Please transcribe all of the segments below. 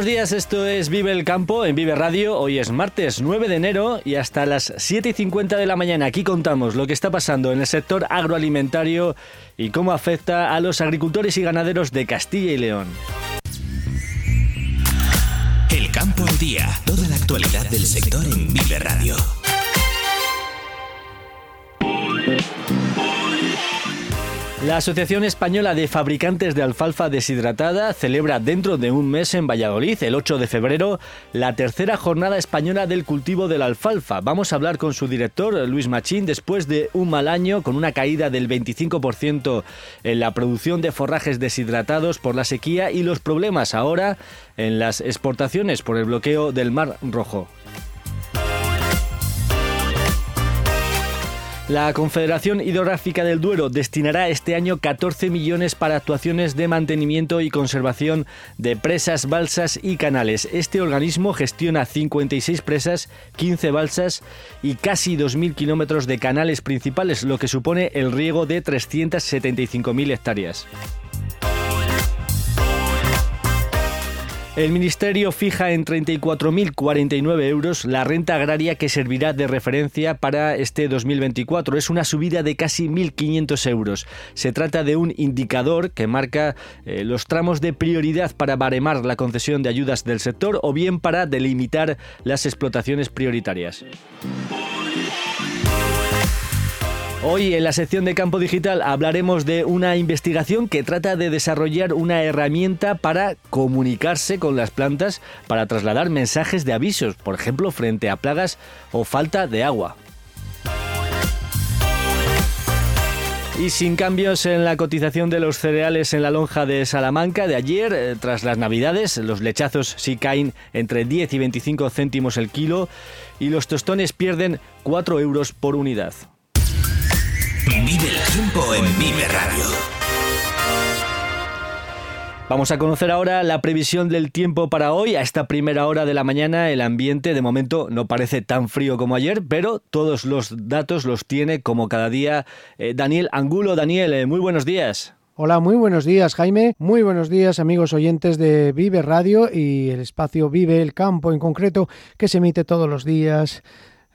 Buenos días, esto es Vive el Campo en Vive Radio. Hoy es martes 9 de enero y hasta las 7 y 50 de la mañana aquí contamos lo que está pasando en el sector agroalimentario y cómo afecta a los agricultores y ganaderos de Castilla y León. El campo al día, toda la actualidad del sector en Vive Radio. La Asociación Española de Fabricantes de Alfalfa Deshidratada celebra dentro de un mes en Valladolid, el 8 de febrero, la tercera jornada española del cultivo de la alfalfa. Vamos a hablar con su director, Luis Machín, después de un mal año con una caída del 25% en la producción de forrajes deshidratados por la sequía y los problemas ahora en las exportaciones por el bloqueo del Mar Rojo. La Confederación Hidrográfica del Duero destinará este año 14 millones para actuaciones de mantenimiento y conservación de presas, balsas y canales. Este organismo gestiona 56 presas, 15 balsas y casi 2.000 kilómetros de canales principales, lo que supone el riego de 375.000 hectáreas. El Ministerio fija en 34.049 euros la renta agraria que servirá de referencia para este 2024. Es una subida de casi 1.500 euros. Se trata de un indicador que marca eh, los tramos de prioridad para baremar la concesión de ayudas del sector o bien para delimitar las explotaciones prioritarias. Hoy en la sección de Campo Digital hablaremos de una investigación que trata de desarrollar una herramienta para comunicarse con las plantas para trasladar mensajes de avisos, por ejemplo, frente a plagas o falta de agua. Y sin cambios en la cotización de los cereales en la lonja de Salamanca de ayer, eh, tras las navidades, los lechazos sí caen entre 10 y 25 céntimos el kilo y los tostones pierden 4 euros por unidad. Vive el tiempo en Vive Radio. Vamos a conocer ahora la previsión del tiempo para hoy. A esta primera hora de la mañana el ambiente de momento no parece tan frío como ayer, pero todos los datos los tiene como cada día eh, Daniel Angulo. Daniel, eh, muy buenos días. Hola, muy buenos días Jaime, muy buenos días amigos oyentes de Vive Radio y el espacio Vive el Campo en concreto que se emite todos los días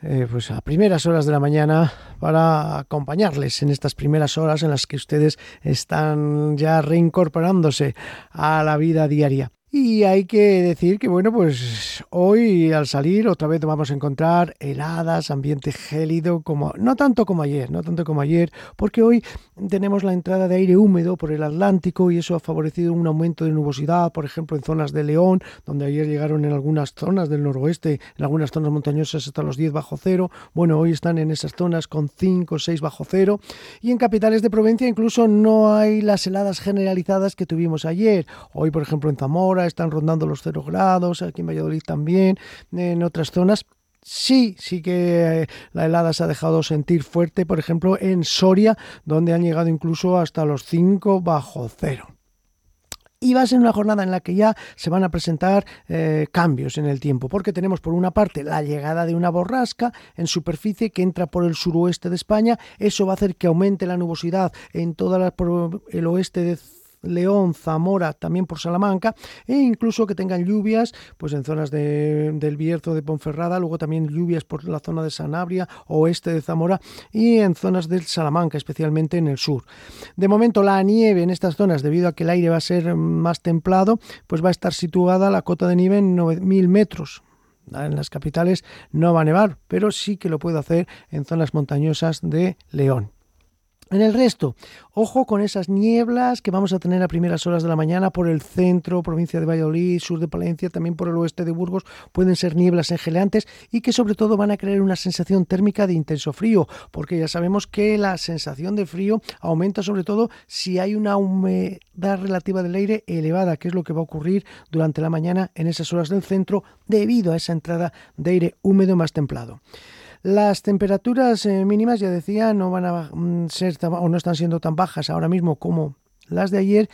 eh, pues a primeras horas de la mañana para acompañarles en estas primeras horas en las que ustedes están ya reincorporándose a la vida diaria. Y hay que decir que, bueno, pues hoy al salir otra vez vamos a encontrar heladas, ambiente gélido, como no tanto como ayer, no tanto como ayer, porque hoy tenemos la entrada de aire húmedo por el Atlántico y eso ha favorecido un aumento de nubosidad, por ejemplo, en zonas de León, donde ayer llegaron en algunas zonas del noroeste, en algunas zonas montañosas hasta los 10 bajo cero. Bueno, hoy están en esas zonas con 5 o 6 bajo cero. Y en capitales de provincia incluso no hay las heladas generalizadas que tuvimos ayer. Hoy, por ejemplo, en Zamora, están rondando los cero grados, aquí en Valladolid también, en otras zonas. Sí, sí que eh, la helada se ha dejado sentir fuerte, por ejemplo, en Soria, donde han llegado incluso hasta los 5 bajo cero. Y va a ser una jornada en la que ya se van a presentar eh, cambios en el tiempo, porque tenemos por una parte la llegada de una borrasca en superficie que entra por el suroeste de España. Eso va a hacer que aumente la nubosidad en todo el oeste de León, Zamora, también por Salamanca, e incluso que tengan lluvias pues en zonas del Bierzo de Ponferrada, luego también lluvias por la zona de Sanabria, oeste de Zamora y en zonas del Salamanca, especialmente en el sur. De momento la nieve en estas zonas, debido a que el aire va a ser más templado, pues va a estar situada la cota de nieve en 9.000 metros, en las capitales no va a nevar, pero sí que lo puede hacer en zonas montañosas de León. En el resto, ojo con esas nieblas que vamos a tener a primeras horas de la mañana por el centro, provincia de Valladolid, sur de Palencia, también por el oeste de Burgos, pueden ser nieblas engelantes y que sobre todo van a crear una sensación térmica de intenso frío, porque ya sabemos que la sensación de frío aumenta sobre todo si hay una humedad relativa del aire elevada, que es lo que va a ocurrir durante la mañana en esas horas del centro debido a esa entrada de aire húmedo más templado. Las temperaturas eh, mínimas, ya decía, no van a mm, ser o no están siendo tan bajas ahora mismo como las de ayer,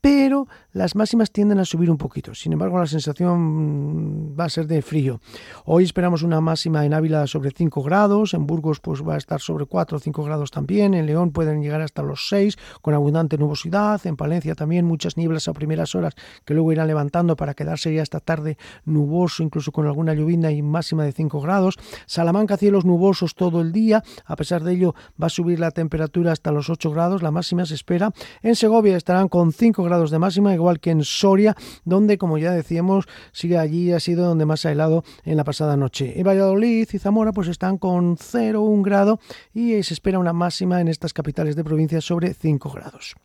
pero las máximas tienden a subir un poquito. Sin embargo, la sensación va a ser de frío. Hoy esperamos una máxima en Ávila sobre 5 grados, en Burgos pues va a estar sobre 4 o 5 grados también, en León pueden llegar hasta los 6 con abundante nubosidad, en Palencia también muchas nieblas a primeras horas que luego irán levantando para quedarse ya esta tarde nuboso, incluso con alguna lluvia y máxima de 5 grados. Salamanca cielos nubosos todo el día, a pesar de ello va a subir la temperatura hasta los 8 grados, la máxima se espera. En Segovia estarán con 5 grados de máxima, igual que en Soria, donde, como ya decíamos, sigue allí, ha sido donde más ha helado en la pasada noche. En Valladolid y Zamora pues están con 0, 1 grado y se espera una máxima en estas capitales de provincia sobre 5 grados.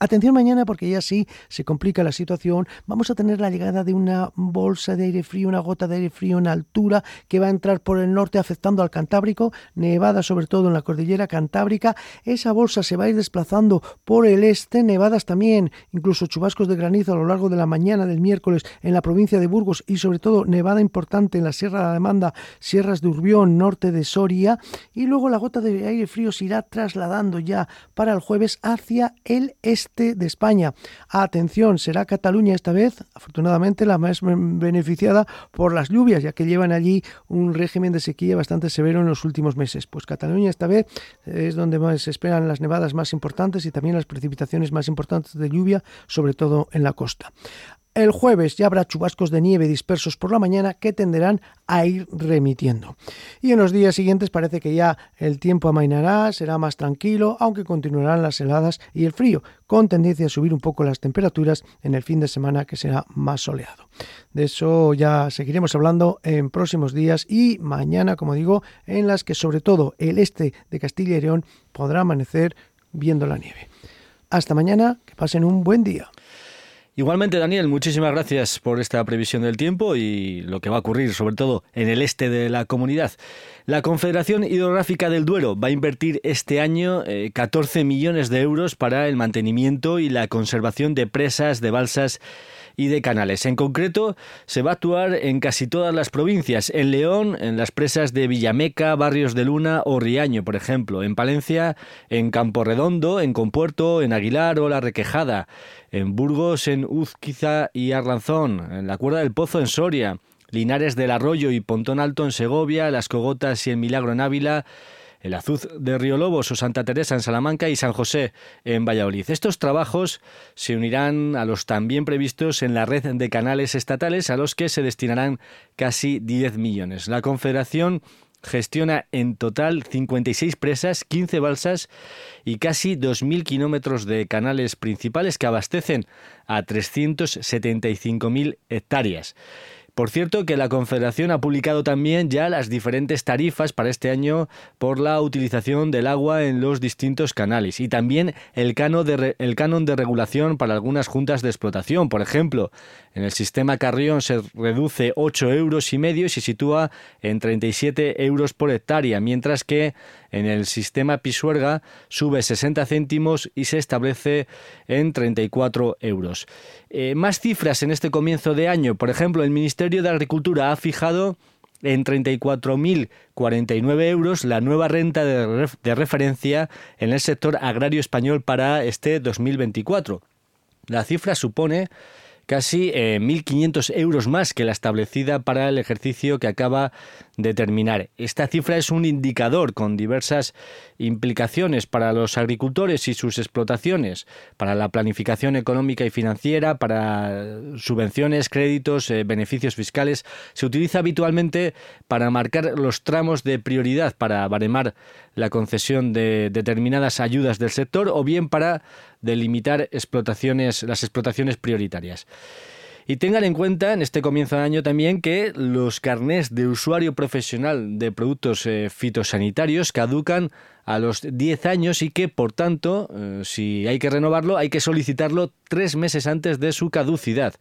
Atención mañana porque ya sí se complica la situación. Vamos a tener la llegada de una bolsa de aire frío, una gota de aire frío en altura que va a entrar por el norte afectando al Cantábrico, nevada sobre todo en la cordillera Cantábrica. Esa bolsa se va a ir desplazando por el este, nevadas también, incluso chubascos de granizo a lo largo de la mañana del miércoles en la provincia de Burgos y sobre todo nevada importante en la Sierra de la Demanda, Sierras de Urbión, norte de Soria. Y luego la gota de aire frío se irá trasladando ya para el jueves hacia el este de España. Atención, será Cataluña esta vez, afortunadamente, la más beneficiada por las lluvias, ya que llevan allí un régimen de sequía bastante severo en los últimos meses. Pues Cataluña esta vez es donde más se esperan las nevadas más importantes y también las precipitaciones más importantes de lluvia, sobre todo en la costa. El jueves ya habrá chubascos de nieve dispersos por la mañana que tenderán a ir remitiendo. Y en los días siguientes parece que ya el tiempo amainará, será más tranquilo, aunque continuarán las heladas y el frío, con tendencia a subir un poco las temperaturas en el fin de semana que será más soleado. De eso ya seguiremos hablando en próximos días y mañana, como digo, en las que sobre todo el este de Castilla y León podrá amanecer viendo la nieve. Hasta mañana, que pasen un buen día. Igualmente, Daniel, muchísimas gracias por esta previsión del tiempo y lo que va a ocurrir, sobre todo en el este de la comunidad. La Confederación Hidrográfica del Duero va a invertir este año 14 eh, millones de euros para el mantenimiento y la conservación de presas, de balsas y de canales. En concreto, se va a actuar en casi todas las provincias. En León, en las presas de Villameca, Barrios de Luna o Riaño, por ejemplo. En Palencia, en Campo Redondo, en Compuerto, en Aguilar o La Requejada. En Burgos, en Uzquiza y Arlanzón. En la Cuerda del Pozo, en Soria. Linares del Arroyo y Pontón Alto en Segovia, Las Cogotas y el Milagro en Ávila, el Azuz de Río Lobos o Santa Teresa en Salamanca y San José en Valladolid. Estos trabajos se unirán a los también previstos en la red de canales estatales a los que se destinarán casi 10 millones. La Confederación gestiona en total 56 presas, 15 balsas y casi 2.000 kilómetros de canales principales que abastecen a 375.000 hectáreas. Por cierto, que la Confederación ha publicado también ya las diferentes tarifas para este año por la utilización del agua en los distintos canales y también el, canon de, regulación para algunas juntas de explotación. Por ejemplo, en el sistema Carrión se reduce 8 euros y medio y se sitúa en 37 euros por hectárea, mientras que en el sistema Pisuerga sube 60 céntimos y se establece en 34 euros. Eh, más cifras en este comienzo de año. Por ejemplo, el Ministerio de Agricultura ha fijado en 34.049 euros la nueva renta de, de, referencia en el sector agrario español para este 2024. La cifra supone casi 1.500 eh, euros más que la establecida para el ejercicio que acaba de terminar. Esta cifra es un indicador con diversas implicaciones para los agricultores y sus explotaciones, para la planificación económica y financiera, para subvenciones, créditos, eh, beneficios fiscales. Se utiliza habitualmente para marcar los tramos de prioridad, para baremar la concesión de determinadas ayudas del sector o bien para delimitar explotaciones, las explotaciones prioritarias. Y tengan en cuenta en este comienzo de año también que los carnés de usuario profesional de productos eh, fitosanitarios caducan a los 10 años y que, por tanto, eh, si hay que renovarlo, hay que solicitarlo tres meses antes de su caducidad.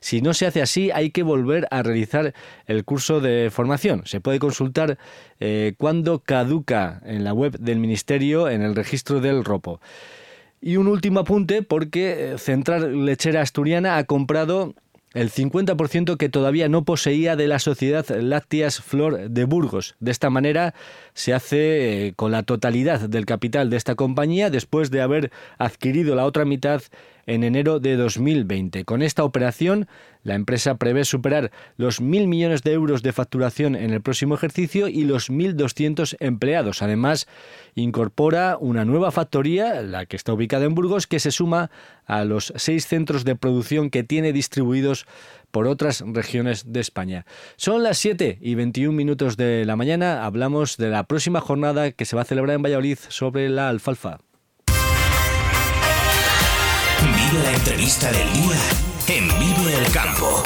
Si no se hace así, hay que volver a realizar el curso de formación. Se puede consultar eh, cuándo caduca en la web del Ministerio en el registro del ROPO. Y un último apunte porque eh, Central Lechera Asturiana ha comprado el 50% que todavía no poseía de la sociedad Lácteas Flor de Burgos. De esta manera se hace eh, con la totalidad del capital de esta compañía después de haber adquirido la otra mitad en enero de 2020. Con esta operación, la empresa prevé superar los mil millones de euros de facturación en el próximo ejercicio y los 1.200 empleados. Además, incorpora una nueva factoría, la que está ubicada en Burgos, que se suma a los seis centros de producción que tiene distribuidos por otras regiones de España. Son las 7 y 21 minutos de la mañana. Hablamos de la próxima jornada que se va a celebrar en Valladolid sobre la alfalfa. Vive la entrevista del día en Vive el Campo.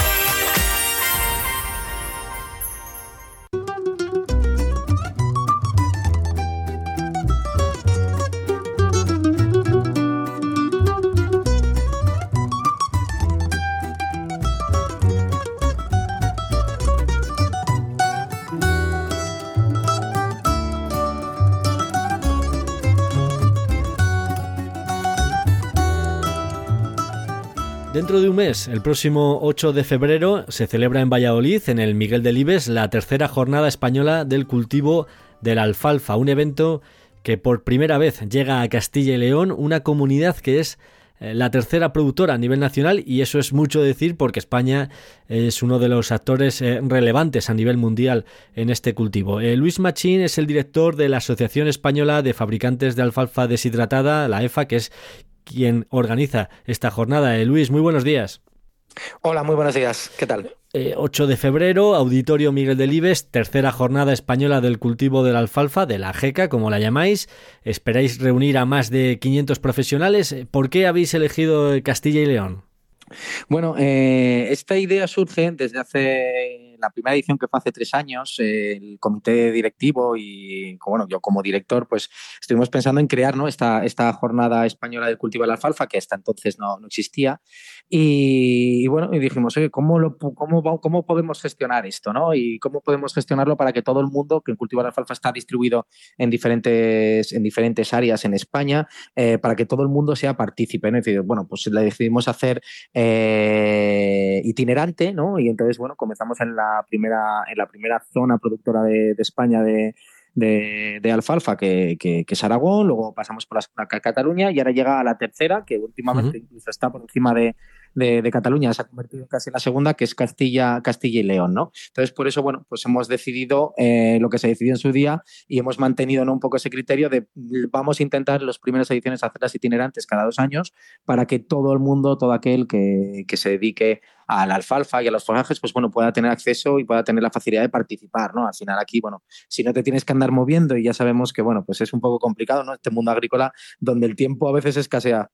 Dentro de un mes, el próximo 8 de febrero, se celebra en Valladolid, en el Miguel de Libes, la tercera jornada española del cultivo de la alfalfa, un evento que por primera vez llega a Castilla y León, una comunidad que es eh, la tercera productora a nivel nacional y eso es mucho decir porque España es uno de los actores eh, relevantes a nivel mundial en este cultivo. Eh, Luis Machín es el director de la Asociación Española de Fabricantes de Alfalfa Deshidratada, la EFA, que es quien organiza esta jornada. Eh, Luis, muy buenos días. Hola, muy buenos días. ¿Qué tal? 8 eh, de febrero, Auditorio Miguel Delibes, tercera jornada española del cultivo de la alfalfa, de la JECA, como la llamáis. Esperáis reunir a más de 500 profesionales. ¿Por qué habéis elegido Castilla y León? Bueno, eh, esta idea surge desde hace la primera edición que fue hace tres años. el comité directivo y bueno, yo como director, pues estuvimos pensando en crear ¿no? esta, esta jornada española del cultivo de la alfalfa, que hasta entonces no, no existía. Y, bueno, y dijimos, oye, ¿cómo, lo, cómo, ¿cómo podemos gestionar esto? ¿no? Y cómo podemos gestionarlo para que todo el mundo, que el cultivo de alfalfa está distribuido en diferentes, en diferentes áreas en España, eh, para que todo el mundo sea partícipe. ¿no? bueno, pues le decidimos hacer eh, itinerante, ¿no? Y entonces, bueno, comenzamos en la primera, en la primera zona productora de, España de, de, alfalfa, que, que, es Aragón, luego pasamos por la Cataluña y ahora llega a la tercera, que últimamente incluso está por encima de, de, Cataluña se ha convertido casi en la segunda, que es Castilla, Castilla y León, ¿no? Entonces, por eso, bueno, pues hemos decidido eh, lo que se decidió en su día y hemos mantenido un poco ese criterio de vamos a intentar las primeras ediciones hacerlas itinerantes cada dos años para que todo el mundo, todo aquel que, que se dedique a la alfalfa y a los forrajes, pues bueno, pueda tener acceso y pueda tener la facilidad de participar, ¿no? Al final aquí, bueno, si no te tienes que andar moviendo y ya sabemos que, bueno, pues es un poco complicado, ¿no? Este mundo agrícola donde el tiempo a veces escasea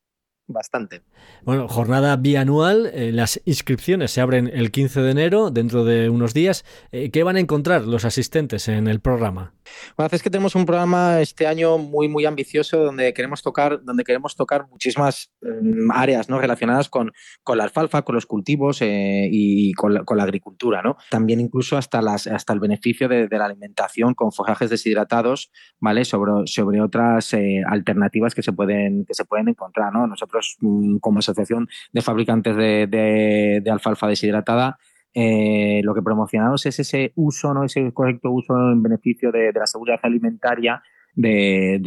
bastante. Bueno, jornada bianual, eh, las inscripciones se abren el 15 de enero, dentro de unos días. Eh, ¿Qué van a encontrar los asistentes en el programa? Bueno, es que tenemos un programa este año muy, muy ambicioso donde queremos tocar, donde queremos tocar muchísimas mm, áreas ¿no? relacionadas con, con, la alfalfa, con los cultivos eh, y con la, con la, agricultura. ¿no? También incluso hasta, las, hasta el beneficio de, la alimentación con fojajes deshidratados, ¿vale? Sobre, sobre otras alternativas que se pueden, que se pueden encontrar. ¿no? Nosotros Mm, como asociación de fabricantes de, alfalfa deshidratada, eh, lo que promocionamos es ese uso, ¿no? ese correcto uso en beneficio de, la seguridad alimentaria de,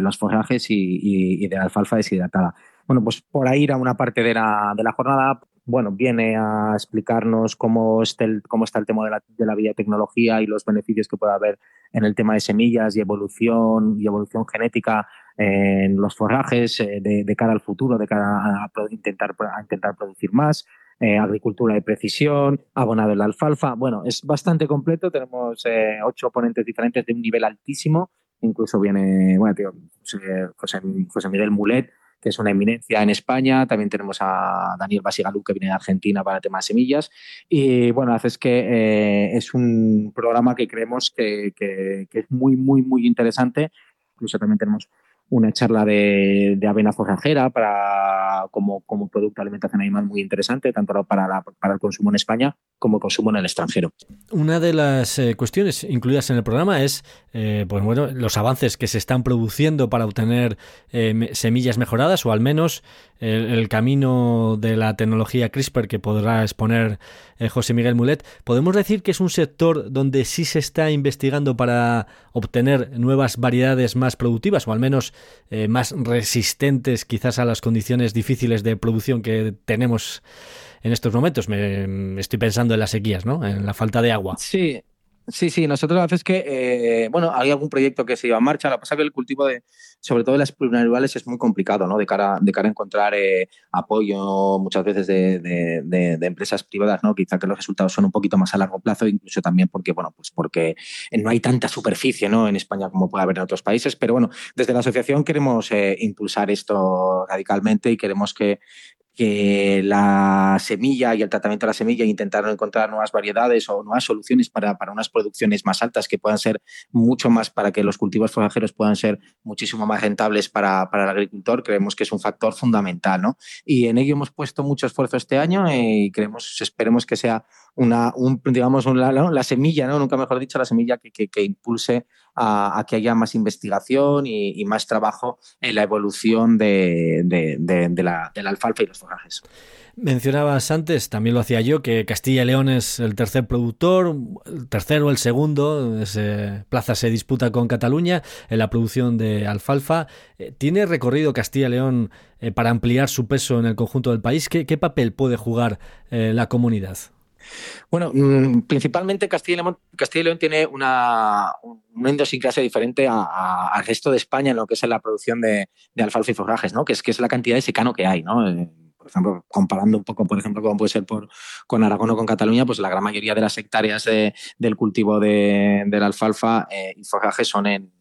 los forrajes y, de la alfalfa deshidratada. Bueno, pues por ahí a una parte de la, jornada, bueno, viene a explicarnos cómo está el, cómo está el tema de la, de la biotecnología y los beneficios que puede haber en el tema de semillas y evolución y evolución genética en los forrajes eh, de, cara al futuro, de cara a, intentar, a intentar producir más. Eh, agricultura de precisión, abonado en la alfalfa. Bueno, es bastante completo. Tenemos eh, ocho ponentes diferentes de un nivel altísimo. Incluso viene, bueno, tío, José, José Miguel Mulet, que es una eminencia en España. También tenemos a Daniel Basigalú, que viene de Argentina para el tema de semillas. Y bueno, hace es que es un programa que creemos que, que es muy, muy, muy interesante. Incluso también tenemos una charla de, de avena forrajera para, como, como producto de alimentación animal muy interesante, tanto para, la, para el consumo en España como el consumo en el extranjero. Una de las eh, cuestiones incluidas en el programa es eh, pues bueno, los avances que se están produciendo para obtener eh, semillas mejoradas o al menos el, camino de la tecnología CRISPR que podrá exponer eh, José Miguel Mulet. ¿Podemos decir que es un sector donde sí se está investigando para obtener nuevas variedades más productivas o al menos eh, más resistentes quizás a las condiciones difíciles de producción que tenemos en estos momentos? Me, me estoy pensando en las sequías, ¿no? En la falta de agua. Sí, Sí, sí, nosotros a veces que, eh, bueno, hay algún proyecto que se lleva en marcha, lo que pasa es que el cultivo de, sobre todo de las plurianuales es muy complicado, ¿no? De cara, de cara a encontrar eh, apoyo muchas veces de, empresas privadas, ¿no? Quizá que los resultados son un poquito más a largo plazo, incluso también porque, bueno, pues porque no hay tanta superficie, ¿no? En España como puede haber en otros países, pero bueno, desde la asociación queremos eh, impulsar esto radicalmente y queremos que, que la semilla y el tratamiento de la semilla intentaron encontrar nuevas variedades o nuevas soluciones para, para, unas producciones más altas que puedan ser mucho más para que los cultivos forajeros puedan ser muchísimo más rentables para, para el agricultor, creemos que es un factor fundamental. ¿no? Y en ello hemos puesto mucho esfuerzo este año y creemos, esperemos que sea una, un, digamos, la semilla, ¿no? nunca mejor dicho, la semilla que, impulse a, que haya más investigación y, más trabajo en la evolución de, la, alfalfa y los forrajes. Mencionabas antes, también lo hacía yo, que Castilla y León es el tercer productor, el tercero, el segundo, plaza se disputa con Cataluña en la producción de alfalfa. Eh, ¿Tiene recorrido Castilla y León eh, para ampliar su peso en el conjunto del país? ¿Qué, qué papel puede jugar eh, la comunidad? Bueno, mmm, principalmente Castilla y, León, tiene una, una idiosincrasia diferente a, al resto de España en lo que es la producción de, de alfalfa y forrajes, ¿no? que, es, que es la cantidad de secano que hay. ¿no? Eh, por ejemplo, comparando un poco, por ejemplo, como puede ser por, con Aragón o con Cataluña, pues la gran mayoría de las hectáreas de, del cultivo de, de la alfalfa eh, y forraje son en,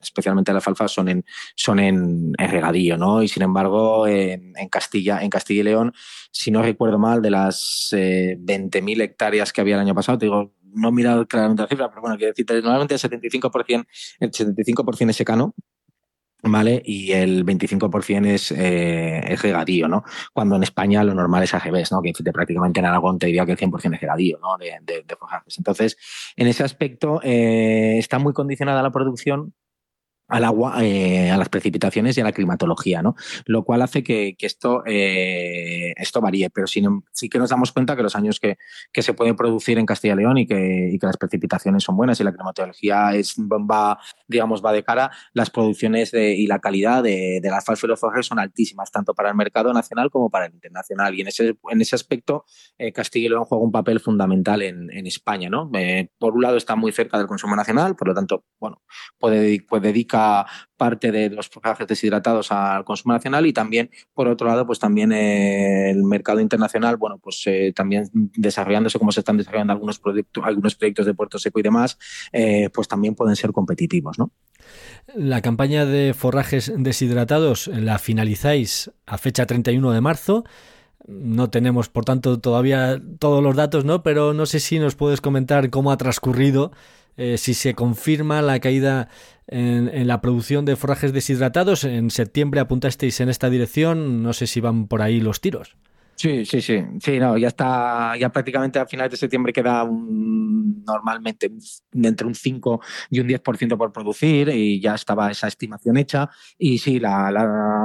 especialmente la alfalfa, son en, son en, regadío, ¿no? Y sin embargo, en, en, Castilla, en Castilla y León, si no recuerdo mal, de las eh, 20.000 hectáreas que había el año pasado, te digo, no he mirado claramente la cifra, pero bueno, quiero decir, normalmente el 75%, el 75% es secano, ¿vale? Y el 25% es, eh, es regadío, ¿no? Cuando en España lo normal es AGBs, ¿no? Que prácticamente en Aragón te diría que el 100% es regadío, ¿no? De, de. Entonces, en ese aspecto eh, está muy condicionada la producción al agua, eh, a las precipitaciones y a la climatología, ¿no? Lo cual hace que, esto, eh, esto varíe, pero sí, sí, que nos damos cuenta que los años que, que se puede producir en Castilla y León y que, y que, las precipitaciones son buenas y la climatología es, va, digamos, va de cara, las producciones de, y la calidad de, de las alfalfa son altísimas, tanto para el mercado nacional como para el internacional. Y en ese, en ese aspecto, eh, Castilla y León juega un papel fundamental en, en España, ¿no? Por un lado está muy cerca del consumo nacional, por lo tanto, bueno, puede, puede dedicar parte de los forrajes deshidratados al consumo nacional y también, por otro lado, pues también eh, el mercado internacional, bueno, pues eh, también desarrollándose como se están desarrollando algunos, proyectos, algunos proyectos de puerto seco y demás, eh, pues también pueden ser competitivos, ¿no? La campaña de forrajes deshidratados la finalizáis a fecha 31 de marzo. No tenemos, por tanto, todavía todos los datos, ¿no? Pero no sé si nos puedes comentar cómo ha transcurrido eh, si se confirma la caída en, la producción de forrajes deshidratados. En septiembre apuntasteis en esta dirección, no sé si van por ahí los tiros. Sí, sí, sí, sí, no, ya está, ya prácticamente a finales de septiembre queda normalmente entre un 5 y un 10% por producir y ya estaba esa estimación hecha y sí, la,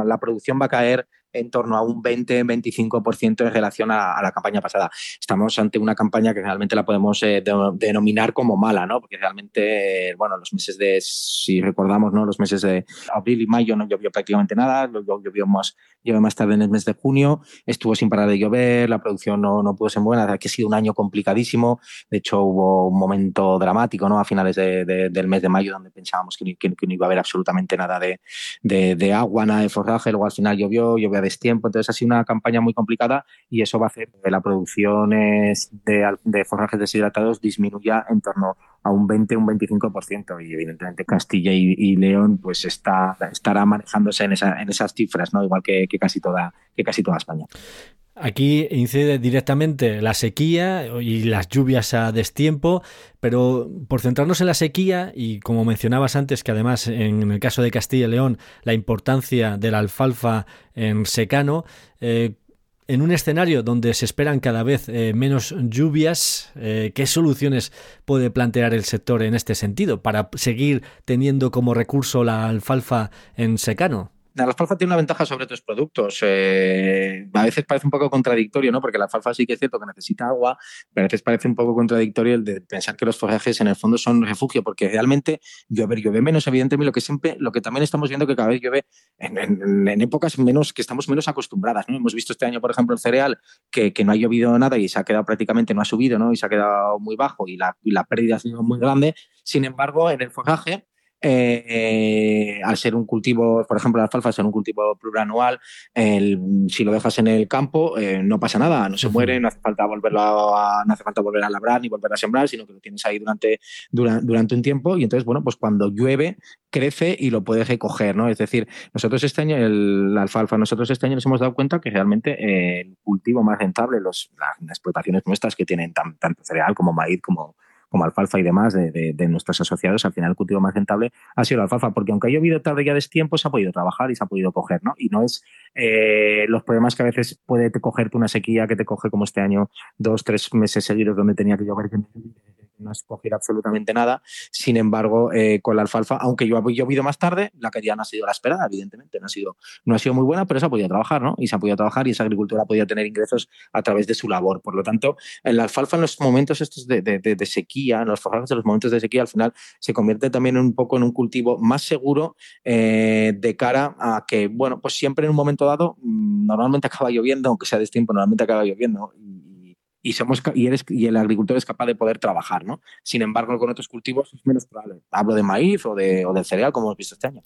la producción va a caer en torno a un 20-25% en relación a, a, la campaña pasada. Estamos ante una campaña que realmente la podemos eh, de, denominar como mala, ¿no? Porque realmente, bueno, los meses de, si recordamos, ¿no? Los meses de abril y mayo no llovió prácticamente nada, llovió más, llovió más tarde en el mes de junio, estuvo sin parar de llover, la producción no, no pudo ser buena, que ha sido un año complicadísimo, de hecho hubo un momento dramático, ¿no? A finales de, de, del mes de mayo donde pensábamos que, que, que, no iba a haber absolutamente nada de, de agua, nada de forraje, luego al final llovió, llovió destiempo. Entonces ha sido una campaña muy complicada y eso va a hacer que la producción de, de forrajes deshidratados disminuya en torno a un 20, un 25% y evidentemente Castilla y, León pues está, estará manejándose en, esa, en esas cifras, ¿no? igual que, que, casi toda, que casi toda España. Aquí incide directamente la sequía y las lluvias a destiempo, pero por centrarnos en la sequía y como mencionabas antes que además en el caso de Castilla y León la importancia de la alfalfa en secano, eh, en un escenario donde se esperan cada vez eh, menos lluvias, eh, ¿qué soluciones puede plantear el sector en este sentido para seguir teniendo como recurso la alfalfa en secano? La alfalfa tiene una ventaja sobre otros productos. Eh, a veces parece un poco contradictorio, ¿no? Porque la alfalfa sí que es cierto que necesita agua, pero a veces parece un poco contradictorio el de pensar que los forajes en el fondo son refugio, porque realmente llover llueve menos, evidentemente, lo que siempre, lo que también estamos viendo que cada vez llueve en, épocas menos que estamos menos acostumbradas, ¿no? Hemos visto este año, por ejemplo, el cereal que, no ha llovido nada y se ha quedado prácticamente, no ha subido, ¿no? Y se ha quedado muy bajo y la, y la pérdida ha sido muy grande. Sin embargo, en el foraje eh, al ser un cultivo, por ejemplo, la alfalfa ser un cultivo plurianual, si lo dejas en el campo, eh, no pasa nada, no se muere, no hace falta volverlo a, no hace falta volver a labrar ni volver a sembrar, sino que lo tienes ahí durante, durante, un tiempo y entonces, bueno, pues cuando llueve, crece y lo puedes recoger, ¿no? Es decir, nosotros este año, el, la alfalfa, nosotros este año nos hemos dado cuenta que realmente eh, el cultivo más rentable, los, las explotaciones nuestras que tienen tanto cereal como maíz como como alfalfa y demás de, nuestros asociados, al final el cultivo más rentable ha sido la alfalfa, porque aunque ha llovido tarde ya de tiempo, se ha podido trabajar y se ha podido coger, ¿no? Y no es eh, los problemas que a veces puede cogerte una sequía que te coge como este año, dos, tres meses seguidos donde tenía que llover no has cogido absolutamente nada. Sin embargo, eh, con la alfalfa, aunque yo he llovido más tarde, la calidad no ha sido la esperada, evidentemente, no ha sido, no ha sido muy buena, pero se ha podido trabajar, ¿no? Y se ha podido trabajar y esa agricultura ha podido tener ingresos a través de su labor. Por lo tanto, la alfalfa en los momentos estos de, sequía, en los forrajes de los momentos de sequía, al final se convierte también un poco en un cultivo más seguro eh, de cara a que, bueno, pues siempre en un momento dado, mm, normalmente acaba lloviendo, aunque sea de tiempo, normalmente acaba lloviendo. Y, somos, y, eres, y el agricultor es capaz de poder trabajar, ¿no? Sin embargo, con otros cultivos es menos probable. Hablo de maíz o, de, o del cereal, como hemos visto este año.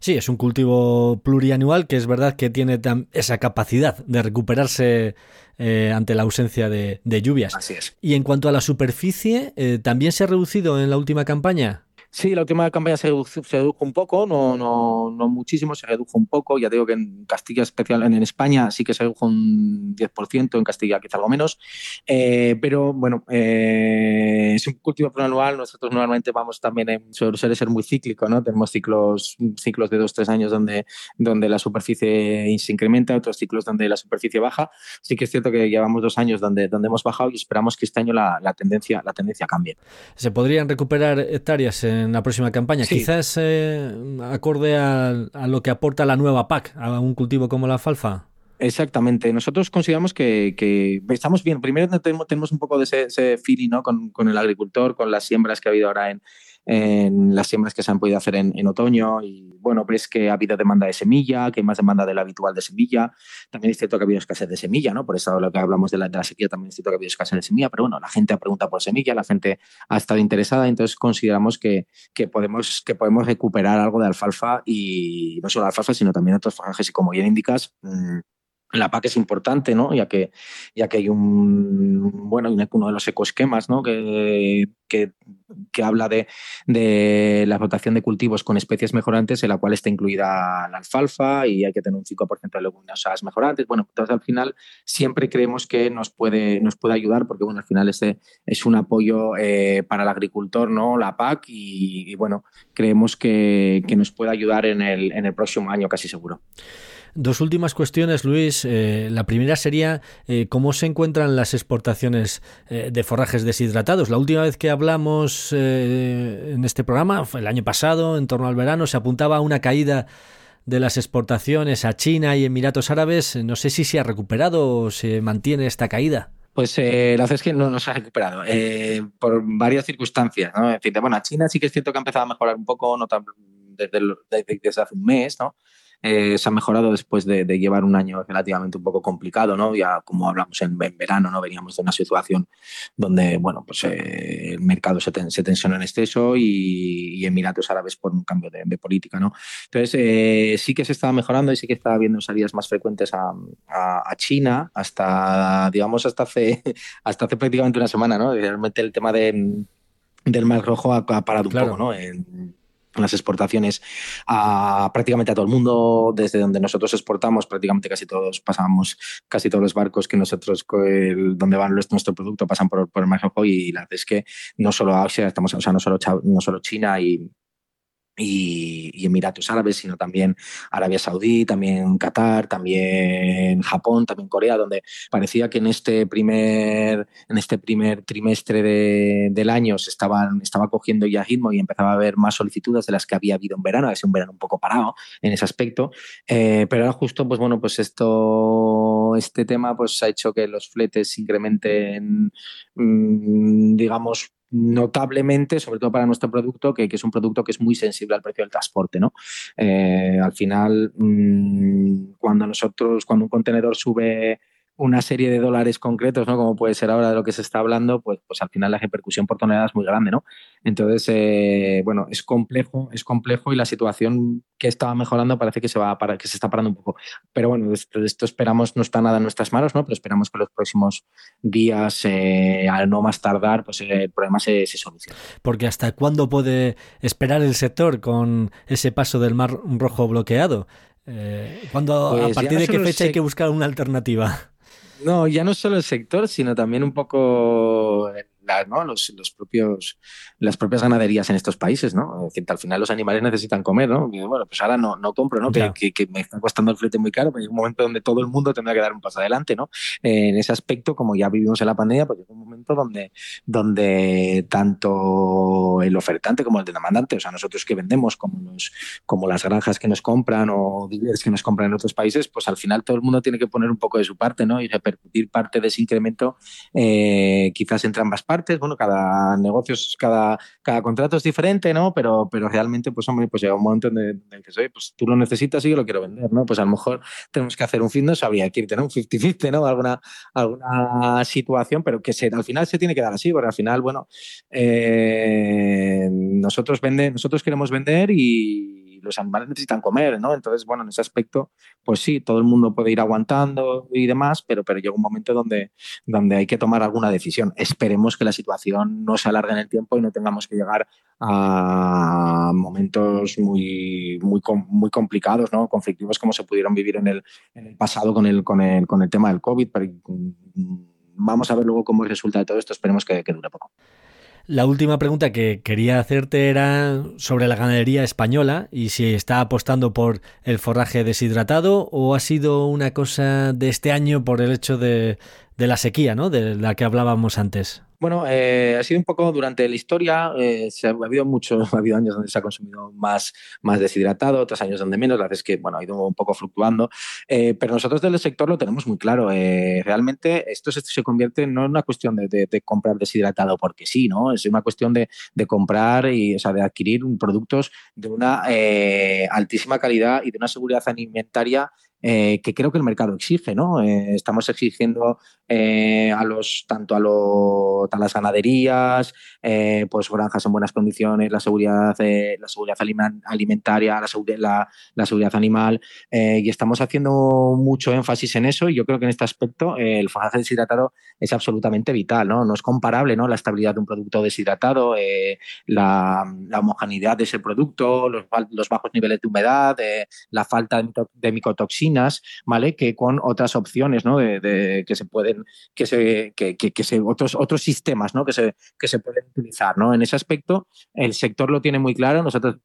Sí, es un cultivo plurianual que es verdad que tiene esa capacidad de recuperarse eh, ante la ausencia de, lluvias. Así es. Y en cuanto a la superficie, eh, ¿también se ha reducido en la última campaña? Sí, la última campaña se redujo, un poco, no, no, no, muchísimo, se redujo un poco. Ya digo que en Castilla, especial en, España, sí que se redujo un 10%, en Castilla quizá algo menos. Eh, pero bueno, eh, es un cultivo anual. Nosotros normalmente vamos también, en, suele ser muy cíclico, ¿no? Tenemos ciclos, ciclos de dos, tres años donde, donde la superficie se incrementa, otros ciclos donde la superficie baja. Sí que es cierto que llevamos dos años donde, donde hemos bajado y esperamos que este año la, la tendencia, la tendencia cambie. ¿Se podrían recuperar hectáreas en en la próxima campaña. Quizás eh, acorde a, lo que aporta la nueva PAC a un cultivo como la alfalfa. Exactamente. Nosotros consideramos que, estamos bien. Primero tenemos, un poco de ese, ese feeling ¿no? con, con, el agricultor, con las siembras que ha habido ahora en, en las siembras que se han podido hacer en, otoño y bueno, ves que ha habido demanda de semilla, que hay más demanda de la habitual de semilla. También es cierto que ha habido escasez de semilla, ¿no? Por eso lo que hablamos de la, de la sequía también es cierto que ha habido escasez de semilla, pero bueno, la gente ha preguntado por semilla, la gente ha estado interesada, entonces consideramos que, que, podemos, que podemos recuperar algo de alfalfa y no solo alfalfa, sino también otros forrajes y como bien indicas, mmm, la PAC es importante, ¿no? Ya que, ya que hay un, bueno, uno de los ecoesquemas, ¿no? Que, que, habla de, de, la rotación de cultivos con especies mejorantes, en la cual está incluida la alfalfa y hay que tener un 5% de leguminosas mejorantes. Bueno, entonces al final siempre creemos que nos puede, nos puede ayudar porque, bueno, al final ese es un apoyo eh, para el agricultor, ¿no? La PAC y, bueno, creemos que, que nos puede ayudar en el, en el próximo año casi seguro. Dos últimas cuestiones, Luis. Eh, la primera sería eh, cómo se encuentran las exportaciones eh, de forrajes deshidratados. La última vez que hablamos en este programa, fue el año pasado, en torno al verano, se apuntaba a una caída de las exportaciones a China y Emiratos Árabes. No sé si se ha recuperado o se mantiene esta caída. Pues la verdad es que no, se ha recuperado por varias circunstancias. En fin, bueno, a China sí que es cierto que ha empezado a mejorar un poco, desde hace un mes, ¿no? Eh, se ha mejorado después de, llevar un año relativamente un poco complicado, ¿no? Ya como hablamos en, verano, ¿no? Veníamos de una situación donde, bueno, pues eh, el mercado se, se, tensionó en exceso y, Emiratos Árabes por un cambio de, política, ¿no? Entonces, eh, sí que se estaba mejorando y sí que estaba habiendo salidas más frecuentes a, China hasta, digamos, hasta hace, hasta hace prácticamente una semana, ¿no? Realmente el tema de, del Mar Rojo ha, parado un poco, ¿no? En, las exportaciones a prácticamente a todo el mundo, desde donde nosotros exportamos, prácticamente casi todos pasamos, casi todos los barcos que nosotros, donde van nuestro producto, pasan por, por el Mar y la verdad es que no solo Asia, estamos, o sea, no solo, no solo China y, y, Emiratos Árabes, sino también Arabia Saudí, también Qatar, también Japón, también Corea, donde parecía que en este primer, en este primer trimestre del año se estaban, estaba cogiendo ya ritmo y empezaba a haber más solicitudes de las que había habido en verano, es un verano un poco parado en ese aspecto, eh, pero ahora justo, pues bueno, pues esto, este tema pues ha hecho que los fletes incrementen, mm, digamos, notablemente, sobre todo para nuestro producto, que, es un producto que es muy sensible al precio del transporte. ¿no? Eh, al final, mm, cuando nosotros, cuando un contenedor sube una serie de dólares concretos, ¿no? Como puede ser ahora de lo que se está hablando, pues, pues al final la repercusión por tonelada es muy grande, ¿no? Entonces, eh, bueno, es complejo, es complejo y la situación que estaba mejorando parece que se va para, que se está parando un poco. Pero bueno, esto, esto, esperamos, no está nada en nuestras manos, ¿no? Pero esperamos que los próximos días, eh, al no más tardar, pues eh, el problema se, se solucione. Porque hasta cuándo puede esperar el sector con ese paso del mar rojo bloqueado? ¿cuándo, ¿A pues partir de qué fecha hay que buscar una alternativa? No, ya no solo el sector, sino también un poco los, los, propios, las propias ganaderías en estos países, ¿no? Que al final los animales necesitan comer, ¿no? bueno, pues ahora no, no compro, ¿no? Que, que, me está costando el flete muy caro, pero hay un momento donde todo el mundo tendrá que dar un paso adelante, ¿no? en ese aspecto, como ya vivimos en la pandemia, pues es un momento donde, donde tanto el ofertante como el demandante, o sea, nosotros que vendemos, como, los, como las granjas que nos compran o dealers que nos compran en otros países, pues al final todo el mundo tiene que poner un poco de su parte, ¿no? Y repercutir parte de ese incremento eh, quizás entre ambas partes bueno, cada negocio, cada, cada contrato es diferente, ¿no? Pero, pero realmente, pues hombre, pues llega un momento en el que soy, pues tú lo necesitas y yo lo quiero vender, ¿no? Pues a lo mejor tenemos que hacer un fin, no sabría que irte, ¿no? Un 50-50, ¿no? Alguna, alguna situación, pero que se, al final se tiene que dar así, porque al final, bueno, eh, nosotros, vende, nosotros queremos vender y los animales necesitan comer, ¿no? Entonces, bueno, en ese aspecto, pues sí, todo el mundo puede ir aguantando y demás, pero, pero llega un momento donde, donde hay que tomar alguna decisión. Esperemos que la situación no se alargue en el tiempo y no tengamos que llegar a momentos muy, muy, muy complicados, ¿no? conflictivos como se pudieron vivir en el, en el pasado con el, con, el, con el tema del COVID. Pero, mm, vamos a ver luego cómo resulta de todo esto. Esperemos que dure poco. La última pregunta que quería hacerte era sobre la ganadería española y si está apostando por el forraje deshidratado o ha sido una cosa de este año por el hecho de, de la sequía, ¿no? De la que hablábamos antes. Bueno, eh, ha sido un poco durante la historia, eh, se ha, habido muchos, ha habido años donde se ha consumido más, más deshidratado, otros años donde menos, la verdad es que bueno, ha ido un poco fluctuando, eh, pero nosotros del sector lo tenemos muy claro. realmente esto se, convierte no en una cuestión de, comprar deshidratado porque sí, ¿no? Es una cuestión de, comprar y, o sea, de adquirir productos de una altísima calidad y de una seguridad alimentaria eh, que creo que el mercado exige, ¿no? Eh, estamos exigiendo eh, a los, tanto a, a las ganaderías, pues granjas en buenas condiciones, la seguridad, la seguridad alimentaria, la, seguridad, animal, y estamos haciendo mucho énfasis en eso y yo creo que en este aspecto el forraje deshidratado es absolutamente vital, ¿no? No es comparable, ¿no? La estabilidad de un producto deshidratado, la, homogeneidad de ese producto, los, bajos niveles de humedad, la falta de, de Que con otras opciones, ¿no? Que se pueden, que se, otros, otros sistemas, ¿no? Que se, pueden utilizar, ¿no? En ese aspecto, el sector lo tiene muy claro. Nosotros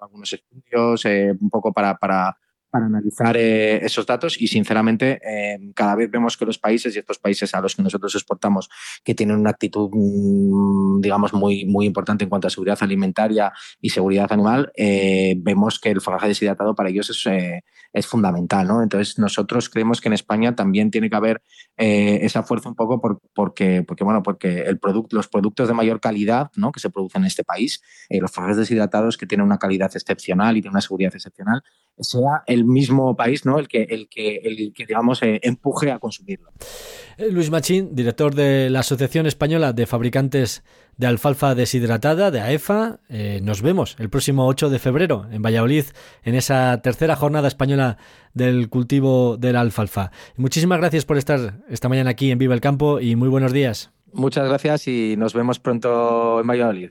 algunos estudios eh, un poco para, para analizar eh, esos datos y sinceramente eh, cada vez vemos que los países y estos países a los que nosotros exportamos que tienen una actitud mm, digamos muy, muy importante en cuanto a seguridad alimentaria y seguridad animal eh, vemos que el forraje deshidratado para ellos es, es fundamental ¿no? entonces nosotros creemos que en España también tiene que haber esa fuerza un poco por, porque, porque bueno porque el producto, los productos de mayor calidad ¿no? que se producen en este país los forrajes deshidratados que tienen una calidad excepcional y tienen una seguridad excepcional sea el mismo país ¿no? el, que, el, que, el que digamos, eh, empuje a consumirlo. Eh, Luis Machín, director de la Asociación Española de Fabricantes de Alfalfa Deshidratada, de AEFA. Eh, nos vemos el próximo 8 de febrero en Valladolid, en esa tercera jornada española del cultivo de la alfalfa. Muchísimas gracias por estar esta mañana aquí en Viva el Campo y muy buenos días. Muchas gracias y nos vemos pronto en Valladolid.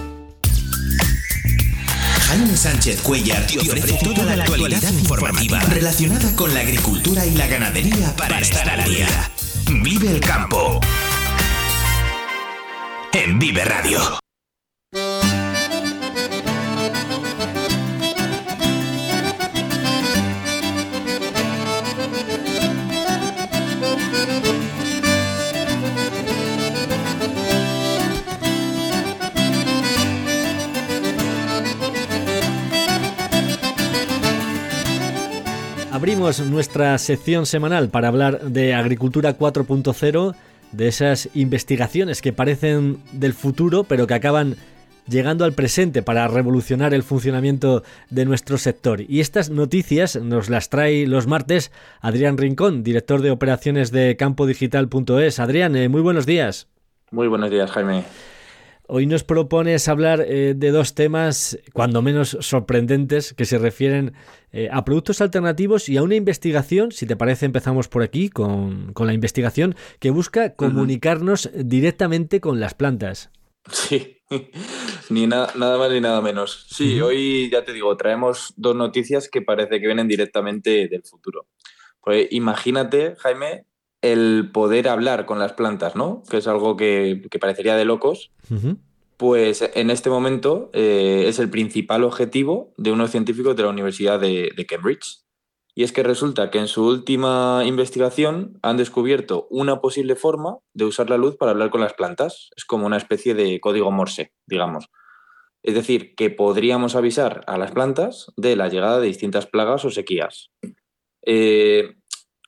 Jaime Sánchez Cuellar te ofrece toda la actualidad informativa relacionada con la agricultura y la ganadería para estar al día. Vive el campo. En Vive Radio. Abrimos nuestra sección semanal para hablar de Agricultura 4.0, de esas investigaciones que parecen del futuro pero que acaban llegando al presente para revolucionar el funcionamiento de nuestro sector. Y estas noticias nos las trae los martes Adrián Rincón, director de operaciones de campodigital.es. Adrián, eh, muy buenos días. Muy buenos días, Jaime. Hoy nos propones hablar eh, de dos temas, cuando menos sorprendentes, que se refieren eh, a productos alternativos y a una investigación, si te parece empezamos por aquí con, la investigación, que busca comunicarnos directamente con las plantas. Sí, ni nada más ni nada menos. Sí, hoy ya te digo, traemos dos noticias que parece que vienen directamente del futuro. Pues imagínate, Jaime, el poder hablar con las plantas, ¿no? Que es algo que, parecería de locos. Pues en este momento eh, es el principal objetivo de unos científicos de la Universidad de, Cambridge. Y es que resulta que en su última investigación han descubierto una posible forma de usar la luz para hablar con las plantas. Es como una especie de código Morse, digamos. Es decir, que podríamos avisar a las plantas de la llegada de distintas plagas o sequías. Eh,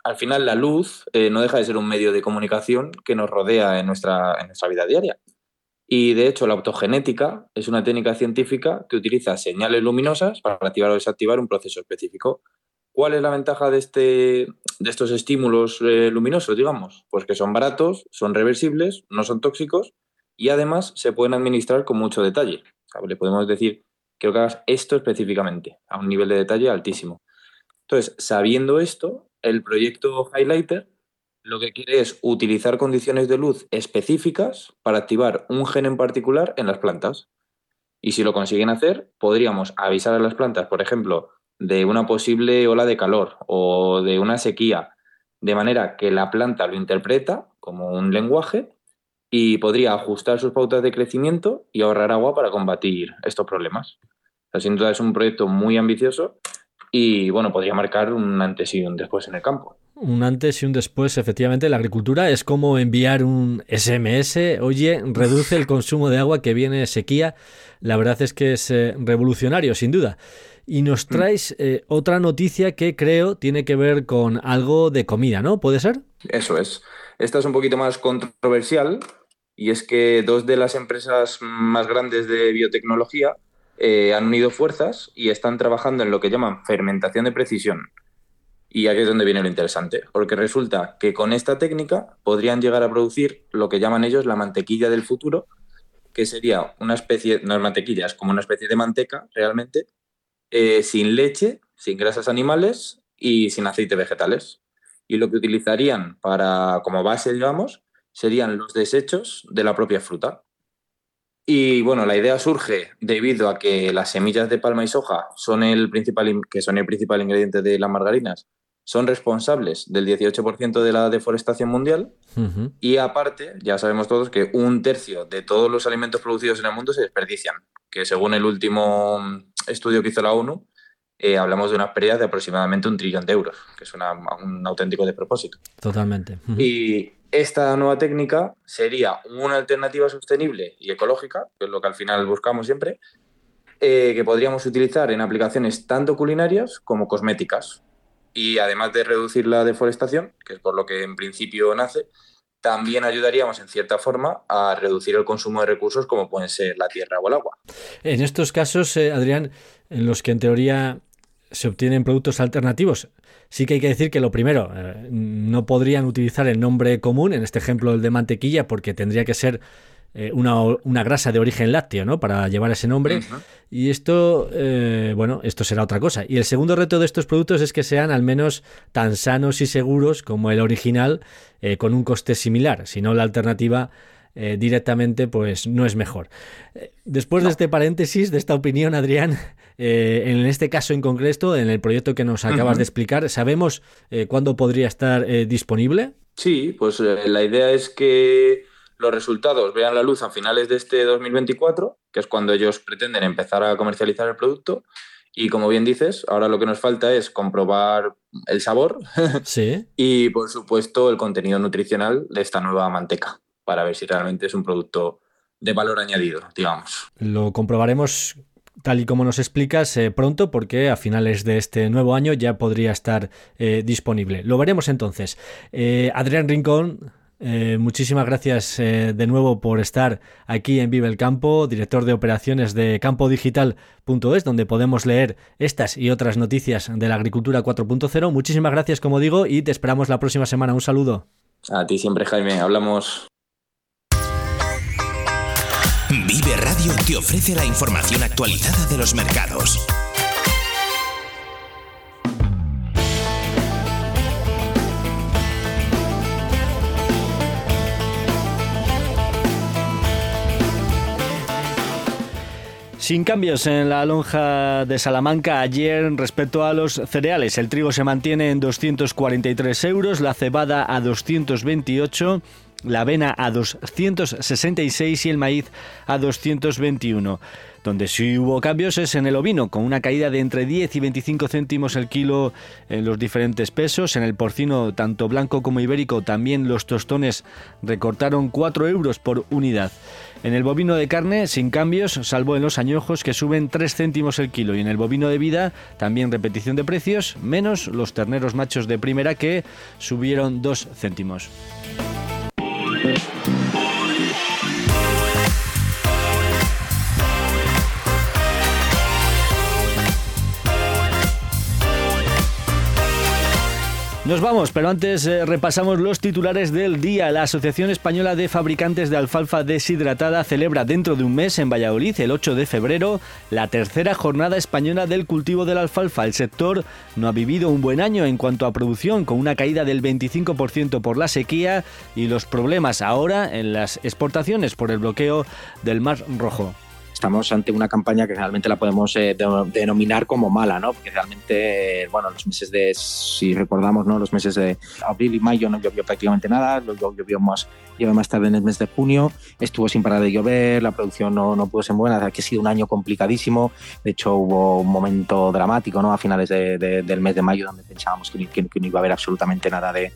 al final la luz eh, no deja de ser un medio de comunicación que nos rodea en nuestra, en nuestra vida diaria. Y de hecho la optogenética es una técnica científica que utiliza señales luminosas para activar o desactivar un proceso específico. ¿Cuál es la ventaja de, este, de estos estímulos eh, luminosos, digamos? Pues que son baratos, son reversibles, no son tóxicos y además se pueden administrar con mucho detalle. Le podemos decir, quiero que hagas esto específicamente, a un nivel de detalle altísimo. Entonces, sabiendo esto, el proyecto Highlighter lo que quiere es utilizar condiciones de luz específicas para activar un gen en particular en las plantas. Y si lo consiguen hacer, podríamos avisar a las plantas, por ejemplo, de una posible ola de calor o de una sequía, de manera que la planta lo interpreta como un lenguaje y podría ajustar sus pautas de crecimiento y ahorrar agua para combatir estos problemas. sin duda es un proyecto muy ambicioso y bueno, podría marcar un antes y un después en el campo. Un antes y un después, efectivamente, la agricultura es como enviar un SMS, oye, reduce el consumo de agua que viene sequía. La verdad es que es eh, revolucionario, sin duda. Y nos mm. traes eh, otra noticia que creo tiene que ver con algo de comida, ¿no? ¿Puede ser? Eso es. Esta es un poquito más controversial y es que dos de las empresas más grandes de biotecnología eh, han unido fuerzas y están trabajando en lo que llaman fermentación de precisión. Y aquí es donde viene lo interesante, porque resulta que con esta técnica podrían llegar a producir lo que llaman ellos la mantequilla del futuro, que sería una especie, no es mantequilla, es como una especie de manteca realmente, eh, sin leche, sin grasas animales y sin aceites vegetales. Y lo que utilizarían para, como base, digamos, serían los desechos de la propia fruta. Y bueno, la idea surge debido a que las semillas de palma y soja son el principal, que son el principal ingrediente de las margarinas, son responsables del 18% de la deforestación mundial y aparte, ya sabemos todos que un tercio de todos los alimentos producidos en el mundo se desperdician, que según el último estudio que hizo la ONU, eh, hablamos de unas pérdidas de aproximadamente un trillón de euros, que es un auténtico despropósito. Totalmente. y, esta nueva técnica sería una alternativa sostenible y ecológica, que es lo que al final buscamos siempre, eh, que podríamos utilizar en aplicaciones tanto culinarias como cosméticas. Y además de reducir la deforestación, que es por lo que en principio nace, también ayudaríamos en cierta forma a reducir el consumo de recursos como pueden ser la tierra o el agua. En estos casos, eh, Adrián, en los que en teoría se obtienen productos alternativos, sí que hay que decir que lo primero, eh, no podrían utilizar el nombre común, en este ejemplo el de mantequilla, porque tendría que ser eh, una, grasa de origen lácteo, ¿no? Para llevar ese nombre. Y esto, eh, bueno, esto será otra cosa. Y el segundo reto de estos productos es que sean al menos tan sanos y seguros como el original, con un coste similar. Si no, la alternativa directamente, pues no es mejor. Después de este paréntesis, de esta opinión, Adrián, en este caso en concreto, en el proyecto que nos acabas de explicar, ¿sabemos cuándo podría estar disponible? Sí, pues la idea es que los resultados vean la luz a finales de este 2024, que es cuando ellos pretenden empezar a comercializar el producto. Y como bien dices, ahora lo que nos falta es comprobar el sabor sí. y, por supuesto, el contenido nutricional de esta nueva manteca, para ver si realmente es un producto de valor añadido, digamos. Lo comprobaremos tal y como nos explicas eh, pronto porque a finales de este nuevo año ya podría estar eh, disponible. Lo veremos entonces. Eh, Adrián Rincón, eh, muchísimas gracias eh, de nuevo por estar aquí en Vive el Campo, director de operaciones de campodigital.es, donde podemos leer estas y otras noticias de la agricultura 4.0. Muchísimas gracias, como digo, y te esperamos la próxima semana. Un saludo. A ti siempre, Jaime. Hablamos. Radio te ofrece la información actualizada de los mercados Sin cambios en la lonja de Salamanca ayer respecto a los cereales. El trigo se mantiene en 243 euros, la cebada a 228 la avena a 266 y el maíz a 221. Donde sí hubo cambios es en el ovino, con una caída de entre 10 y 25 céntimos el kilo en los diferentes pesos. En el porcino, tanto blanco como ibérico, también los tostones recortaron 4 euros por unidad. En el bovino de carne, sin cambios, salvo en los añojos que suben 3 céntimos el kilo. Y en el bovino de vida, también repetición de precios, menos los terneros machos de primera que subieron 2 céntimos. Nos vamos, pero antes eh, repasamos los titulares del día. La Asociación Española de Fabricantes de Alfalfa Deshidratada celebra dentro de un mes en Valladolid, el 8 de febrero, la tercera jornada española del cultivo de la alfalfa. El sector no ha vivido un buen año en cuanto a producción, con una caída del 25% por la sequía y los problemas ahora en las exportaciones por el bloqueo del Mar Rojo estamos ante una campaña que realmente la podemos eh, denominar como mala, ¿no? Porque realmente, bueno, los meses de, si recordamos, ¿no? Los meses de abril y mayo no llovió prácticamente nada, llovió más, llovió más tarde en el mes de junio, estuvo sin parar de llover, la producción no, no pudo ser buena, que ha sido un año complicadísimo, de hecho hubo un momento dramático, ¿no? A finales del mes de mayo donde pensábamos que, no iba a haber absolutamente nada de,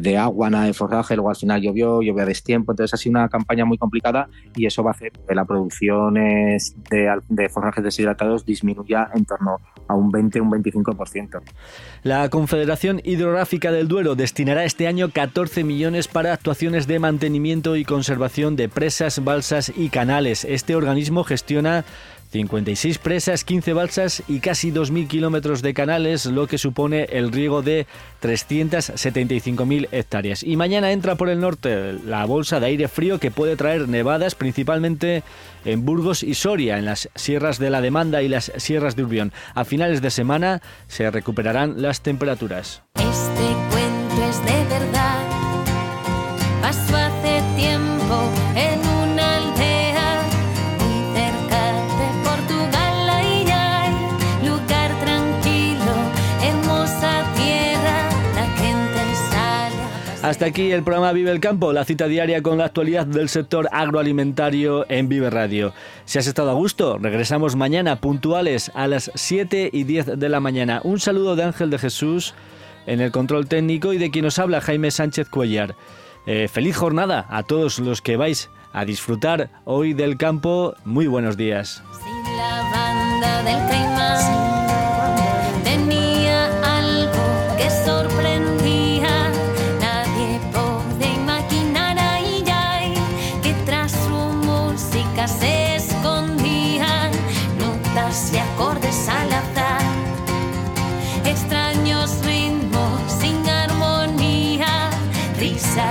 de, agua, nada de forraje, luego al final llovió, llovió a destiempo, entonces ha sido una campaña muy complicada y eso va a hacer que la producción de, forrajes deshidratados disminuya en torno a un 20 un 25%. La Confederación Hidrográfica del Duero destinará este año 14 millones para actuaciones de mantenimiento y conservación de presas, balsas y canales. Este organismo gestiona 56 presas, 15 balsas y casi 2.000 kilómetros de canales, lo que supone el riego de 375.000 hectáreas. Y mañana entra por el norte la bolsa de aire frío que puede traer nevadas principalmente en Burgos y Soria, en las sierras de la Demanda y las sierras de Urbión. A finales de semana se recuperarán las temperaturas. Este Hasta aquí el programa Vive el Campo, la cita diaria con la actualidad del sector agroalimentario en Vive Radio. Si has estado a gusto, regresamos mañana puntuales a las 7 y 10 de la mañana. Un saludo de Ángel de Jesús en el control técnico y de quien nos habla Jaime Sánchez Cuellar. Eh, feliz jornada a todos los que vais a disfrutar hoy del campo. Muy buenos días. Sin la banda del